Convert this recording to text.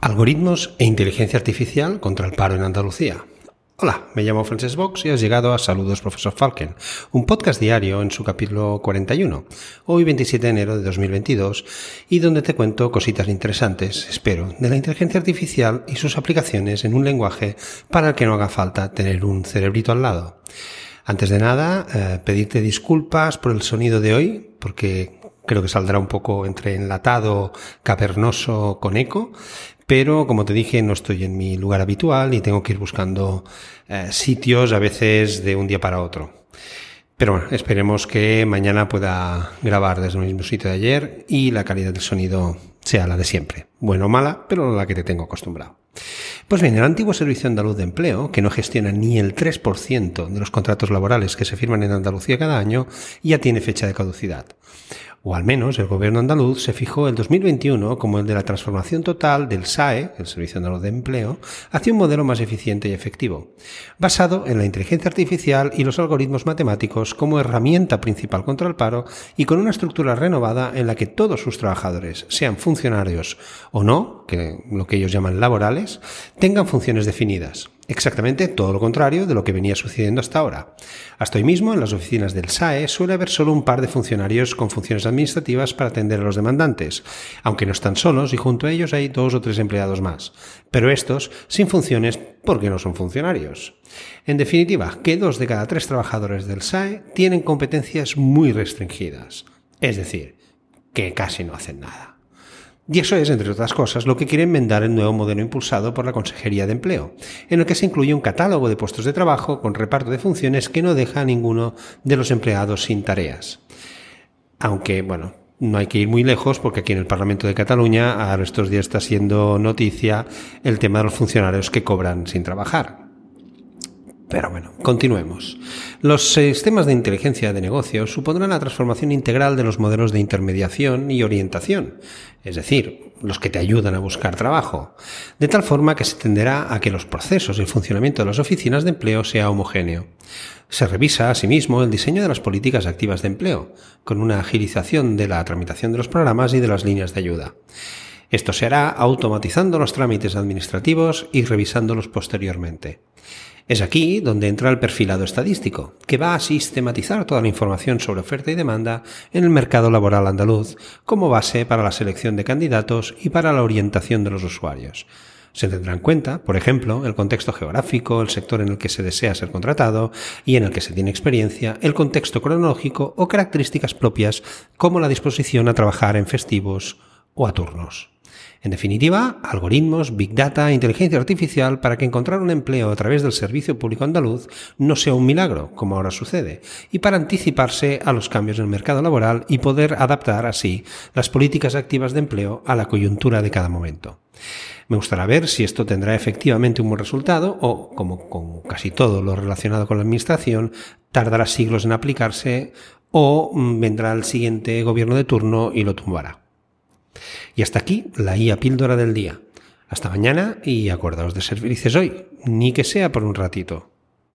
Algoritmos e inteligencia artificial contra el paro en Andalucía. Hola, me llamo Frances Box y has llegado a Saludos Profesor Falken, un podcast diario en su capítulo 41, hoy 27 de enero de 2022, y donde te cuento cositas interesantes, espero, de la inteligencia artificial y sus aplicaciones en un lenguaje para el que no haga falta tener un cerebrito al lado. Antes de nada, eh, pedirte disculpas por el sonido de hoy, porque creo que saldrá un poco entre enlatado, cavernoso, con eco, pero como te dije no estoy en mi lugar habitual y tengo que ir buscando eh, sitios a veces de un día para otro. Pero bueno, esperemos que mañana pueda grabar desde el mismo sitio de ayer y la calidad del sonido sea la de siempre. Bueno o mala, pero la que te tengo acostumbrado. Pues bien, el antiguo Servicio Andaluz de Empleo, que no gestiona ni el 3% de los contratos laborales que se firman en Andalucía cada año, ya tiene fecha de caducidad. O al menos el gobierno andaluz se fijó el 2021 como el de la transformación total del SAE, el Servicio Andaluz de Empleo, hacia un modelo más eficiente y efectivo, basado en la inteligencia artificial y los algoritmos matemáticos como herramienta principal contra el paro y con una estructura renovada en la que todos sus trabajadores, sean funcionarios o no, que lo que ellos llaman laborales, tengan funciones definidas. Exactamente todo lo contrario de lo que venía sucediendo hasta ahora. Hasta hoy mismo, en las oficinas del SAE suele haber solo un par de funcionarios con funciones administrativas para atender a los demandantes, aunque no están solos y junto a ellos hay dos o tres empleados más. Pero estos sin funciones porque no son funcionarios. En definitiva, que dos de cada tres trabajadores del SAE tienen competencias muy restringidas. Es decir, que casi no hacen nada. Y eso es, entre otras cosas, lo que quiere enmendar el nuevo modelo impulsado por la Consejería de Empleo, en el que se incluye un catálogo de puestos de trabajo con reparto de funciones que no deja a ninguno de los empleados sin tareas. Aunque, bueno, no hay que ir muy lejos porque aquí en el Parlamento de Cataluña ahora estos días está siendo noticia el tema de los funcionarios que cobran sin trabajar. Pero bueno, continuemos. Los sistemas de inteligencia de negocio supondrán la transformación integral de los modelos de intermediación y orientación, es decir, los que te ayudan a buscar trabajo, de tal forma que se tenderá a que los procesos y el funcionamiento de las oficinas de empleo sea homogéneo. Se revisa asimismo el diseño de las políticas activas de empleo, con una agilización de la tramitación de los programas y de las líneas de ayuda. Esto se hará automatizando los trámites administrativos y revisándolos posteriormente. Es aquí donde entra el perfilado estadístico, que va a sistematizar toda la información sobre oferta y demanda en el mercado laboral andaluz como base para la selección de candidatos y para la orientación de los usuarios. Se tendrá en cuenta, por ejemplo, el contexto geográfico, el sector en el que se desea ser contratado y en el que se tiene experiencia, el contexto cronológico o características propias como la disposición a trabajar en festivos o a turnos. En definitiva, algoritmos, big data, inteligencia artificial para que encontrar un empleo a través del servicio público andaluz no sea un milagro, como ahora sucede, y para anticiparse a los cambios en el mercado laboral y poder adaptar así las políticas activas de empleo a la coyuntura de cada momento. Me gustará ver si esto tendrá efectivamente un buen resultado o, como con casi todo lo relacionado con la administración, tardará siglos en aplicarse o mm, vendrá el siguiente gobierno de turno y lo tumbará. Y hasta aquí la IA píldora del día. Hasta mañana y acordaos de ser felices hoy, ni que sea por un ratito.